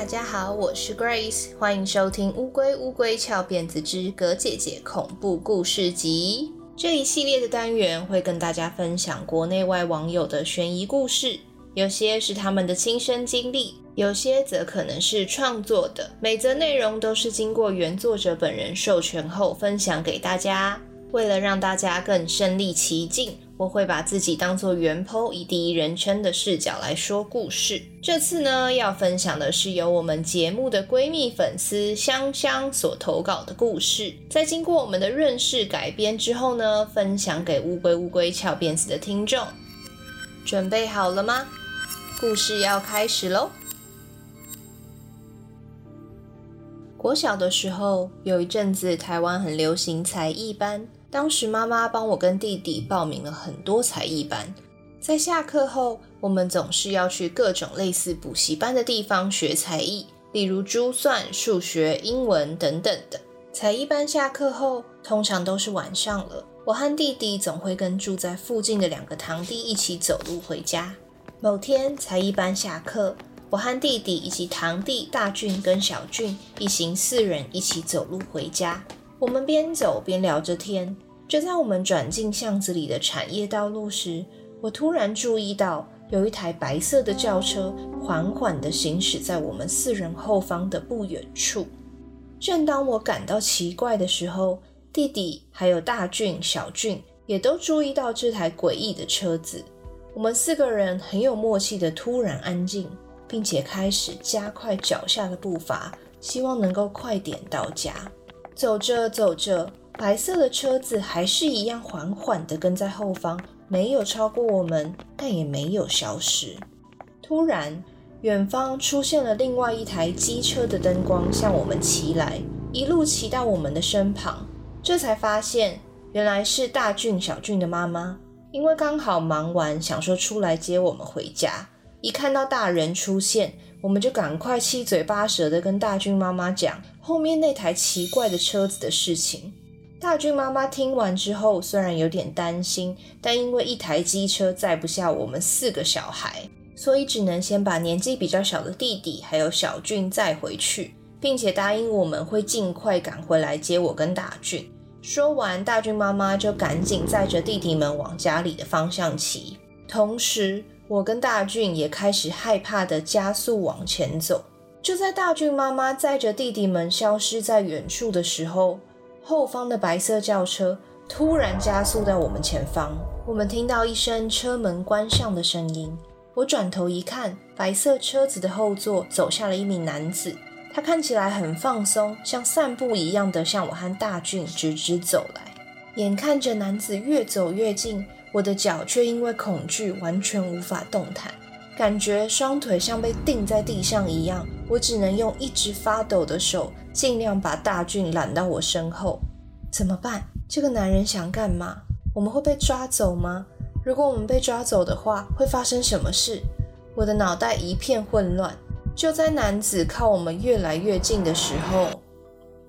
大家好，我是 Grace，欢迎收听《乌龟乌龟翘辫子之葛姐姐恐怖故事集》这一系列的单元，会跟大家分享国内外网友的悬疑故事，有些是他们的亲身经历，有些则可能是创作的。每则内容都是经过原作者本人授权后分享给大家。为了让大家更身临其境，我会把自己当做原 PO，以第一人称的视角来说故事。这次呢，要分享的是由我们节目的闺蜜粉丝香香所投稿的故事，在经过我们的润饰改编之后呢，分享给乌龟乌龟翘辫子的听众。准备好了吗？故事要开始喽！国小的时候，有一阵子台湾很流行才艺班。当时妈妈帮我跟弟弟报名了很多才艺班，在下课后，我们总是要去各种类似补习班的地方学才艺，例如珠算、数学、英文等等的。才艺班下课后，通常都是晚上了，我和弟弟总会跟住在附近的两个堂弟一起走路回家。某天才艺班下课，我和弟弟以及堂弟大俊跟小俊一行四人一起走路回家。我们边走边聊着天，就在我们转进巷子里的产业道路时，我突然注意到有一台白色的轿车缓缓地行驶在我们四人后方的不远处。正当我感到奇怪的时候，弟弟还有大俊、小俊也都注意到这台诡异的车子。我们四个人很有默契地突然安静，并且开始加快脚下的步伐，希望能够快点到家。走着走着，白色的车子还是一样缓缓地跟在后方，没有超过我们，但也没有消失。突然，远方出现了另外一台机车的灯光，向我们骑来，一路骑到我们的身旁。这才发现，原来是大俊、小俊的妈妈，因为刚好忙完，想说出来接我们回家。一看到大人出现，我们就赶快七嘴八舌地跟大俊妈妈讲。后面那台奇怪的车子的事情，大俊妈妈听完之后，虽然有点担心，但因为一台机车载不下我们四个小孩，所以只能先把年纪比较小的弟弟还有小俊载回去，并且答应我们会尽快赶回来接我跟大俊。说完，大俊妈妈就赶紧载着弟弟们往家里的方向骑，同时我跟大俊也开始害怕地加速往前走。就在大俊妈妈载着弟弟们消失在远处的时候，后方的白色轿车突然加速在我们前方。我们听到一声车门关上的声音。我转头一看，白色车子的后座走下了一名男子，他看起来很放松，像散步一样的向我和大俊直直走来。眼看着男子越走越近，我的脚却因为恐惧完全无法动弹。感觉双腿像被钉在地上一样，我只能用一直发抖的手，尽量把大俊揽到我身后。怎么办？这个男人想干嘛？我们会被抓走吗？如果我们被抓走的话，会发生什么事？我的脑袋一片混乱。就在男子靠我们越来越近的时候，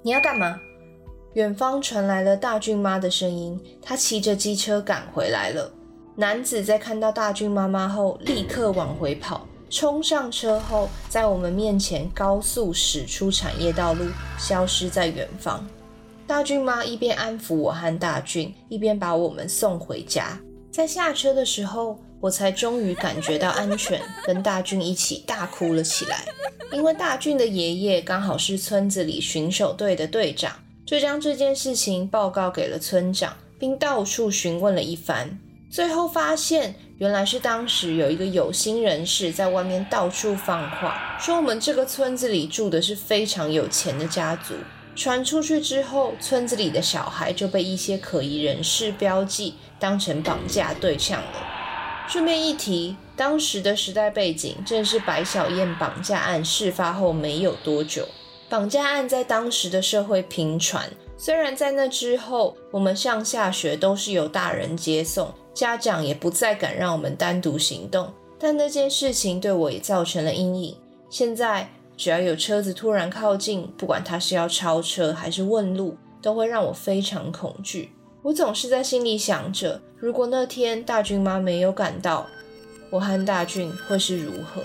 你要干嘛？远方传来了大俊妈的声音，她骑着机车赶回来了。男子在看到大俊妈妈后，立刻往回跑，冲上车后，在我们面前高速驶出产业道路，消失在远方。大俊妈一边安抚我和大俊，一边把我们送回家。在下车的时候，我才终于感觉到安全，跟大俊一起大哭了起来。因为大俊的爷爷刚好是村子里巡守队的队长，就将这件事情报告给了村长，并到处询问了一番。最后发现，原来是当时有一个有心人士在外面到处放话，说我们这个村子里住的是非常有钱的家族。传出去之后，村子里的小孩就被一些可疑人士标记，当成绑架对象了。顺便一提，当时的时代背景正是白小燕绑架案事发后没有多久，绑架案在当时的社会频传。虽然在那之后，我们上下学都是由大人接送。家长也不再敢让我们单独行动，但那件事情对我也造成了阴影。现在只要有车子突然靠近，不管他是要超车还是问路，都会让我非常恐惧。我总是在心里想着，如果那天大俊妈没有赶到，我和大俊会是如何？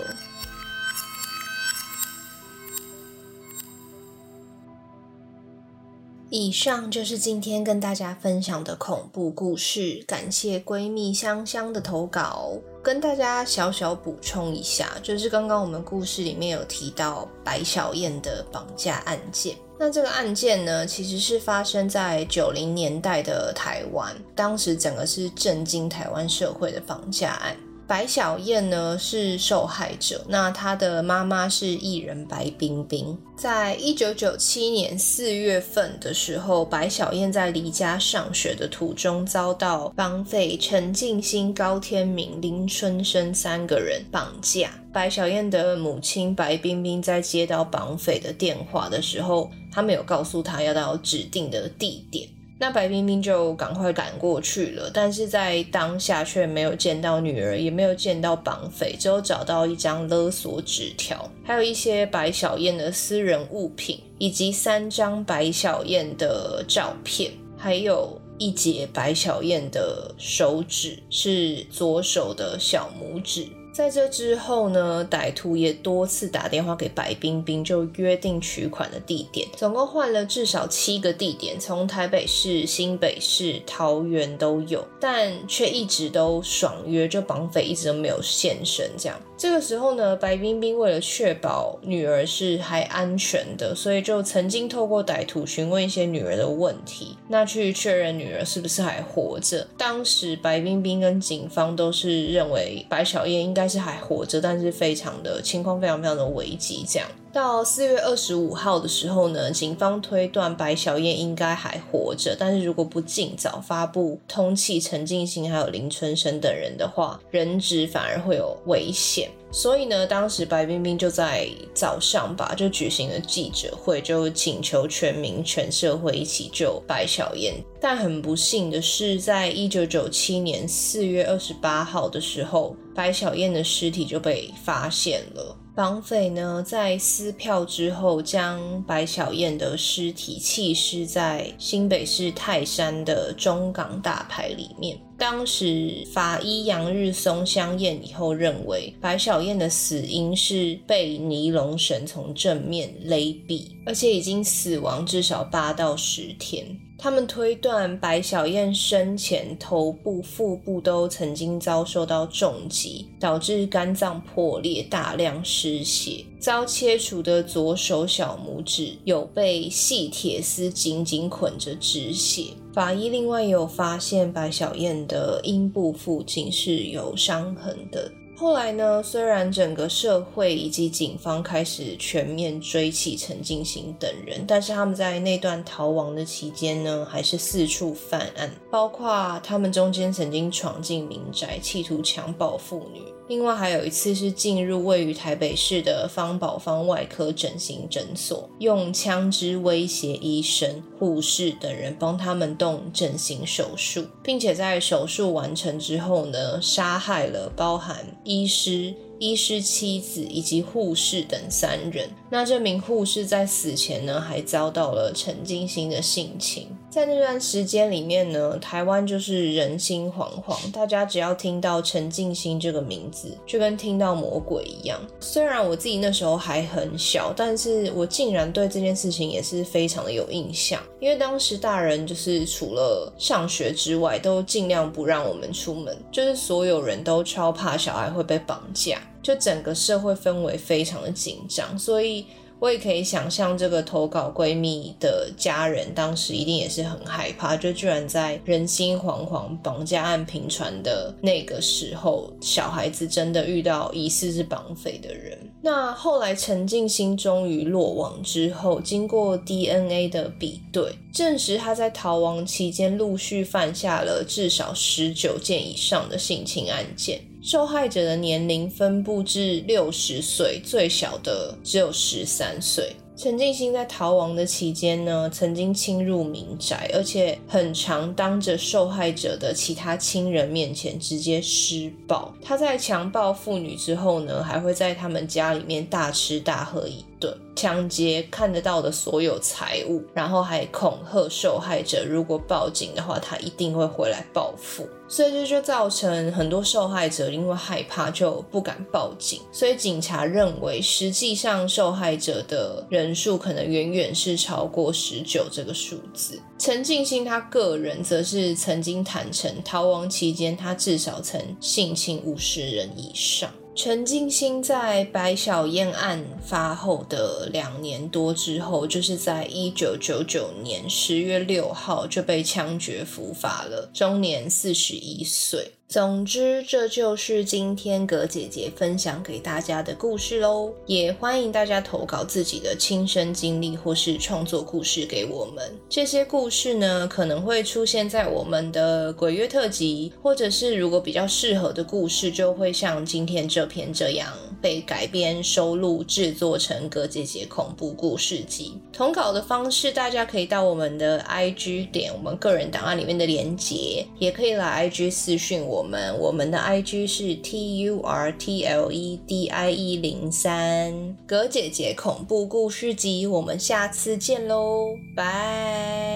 以上就是今天跟大家分享的恐怖故事，感谢闺蜜香香的投稿。跟大家小小补充一下，就是刚刚我们故事里面有提到白小燕的绑架案件。那这个案件呢，其实是发生在九零年代的台湾，当时整个是震惊台湾社会的绑架案。白小燕呢是受害者，那她的妈妈是艺人白冰冰。在一九九七年四月份的时候，白小燕在离家上学的途中遭到绑匪陈进兴、高天明、林春生三个人绑架。白小燕的母亲白冰冰在接到绑匪的电话的时候，他没有告诉她要到指定的地点。那白冰冰就赶快赶过去了，但是在当下却没有见到女儿，也没有见到绑匪，只有找到一张勒索纸条，还有一些白小燕的私人物品，以及三张白小燕的照片，还有一截白小燕的手指，是左手的小拇指。在这之后呢，歹徒也多次打电话给白冰冰，就约定取款的地点，总共换了至少七个地点，从台北市、新北市、桃园都有，但却一直都爽约，就绑匪一直都没有现身。这样，这个时候呢，白冰冰为了确保女儿是还安全的，所以就曾经透过歹徒询问一些女儿的问题，那去确认女儿是不是还活着。当时白冰冰跟警方都是认为白小燕应该。是还活着，但是非常的情况非常非常的危急。这样到四月二十五号的时候呢，警方推断白小燕应该还活着，但是如果不尽早发布通缉陈进兴还有林春生等人的话，人质反而会有危险。所以呢，当时白冰冰就在早上吧，就举行了记者会，就请求全民全社会一起救白小燕。但很不幸的是，在一九九七年四月二十八号的时候，白小燕的尸体就被发现了。绑匪呢，在撕票之后，将白小燕的尸体弃尸在新北市泰山的中港大排里面。当时法医杨日松相验以后认为，白小燕的死因是被尼龙绳从正面勒毙，而且已经死亡至少八到十天。他们推断白小燕生前头部、腹部都曾经遭受到重击，导致肝脏破裂、大量失血。遭切除的左手小拇指有被细铁丝紧紧捆着止血。法医另外有发现白小燕的阴部附近是有伤痕的。后来呢，虽然整个社会以及警方开始全面追起陈进兴等人，但是他们在那段逃亡的期间呢，还是四处犯案，包括他们中间曾经闯进民宅，企图强暴妇女。另外还有一次是进入位于台北市的方宝方外科整形诊所，用枪支威胁医生、护士等人帮他们动整形手术，并且在手术完成之后呢，杀害了包含医师。医师妻子以及护士等三人。那这名护士在死前呢，还遭到了陈进兴的性侵。在那段时间里面呢，台湾就是人心惶惶，大家只要听到陈进兴这个名字，就跟听到魔鬼一样。虽然我自己那时候还很小，但是我竟然对这件事情也是非常的有印象。因为当时大人就是除了上学之外，都尽量不让我们出门，就是所有人都超怕小孩会被绑架。就整个社会氛围非常的紧张，所以我也可以想象这个投稿闺蜜的家人当时一定也是很害怕，就居然在人心惶惶、绑架案频传的那个时候，小孩子真的遇到疑似是绑匪的人。那后来陈静心终于落网之后，经过 DNA 的比对，证实他在逃亡期间陆续犯下了至少十九件以上的性侵案件。受害者的年龄分布至六十岁，最小的只有十三岁。陈进兴在逃亡的期间呢，曾经侵入民宅，而且很常当着受害者的其他亲人面前直接施暴。他在强暴妇女之后呢，还会在他们家里面大吃大喝，一顿，抢劫看得到的所有财物，然后还恐吓受害者，如果报警的话，他一定会回来报复。所以这就造成很多受害者因为害怕就不敢报警。所以警察认为，实际上受害者的人数可能远远是超过十九这个数字。陈进兴他个人则是曾经坦承，逃亡期间他至少曾性侵五十人以上。陈静心在白小燕案发后的两年多之后，就是在一九九九年十月六号就被枪决伏法了，终年四十一岁。总之，这就是今天葛姐姐分享给大家的故事喽。也欢迎大家投稿自己的亲身经历或是创作故事给我们。这些故事呢，可能会出现在我们的鬼月特辑，或者是如果比较适合的故事，就会像今天这篇这样被改编、收录、制作成葛姐姐恐怖故事集。投稿的方式，大家可以到我们的 IG 点我们个人档案里面的连结，也可以来 IG 私讯我。我们我们的 IG 是 T U R T L E D I E 零三，葛姐姐恐怖故事集，我们下次见喽，拜。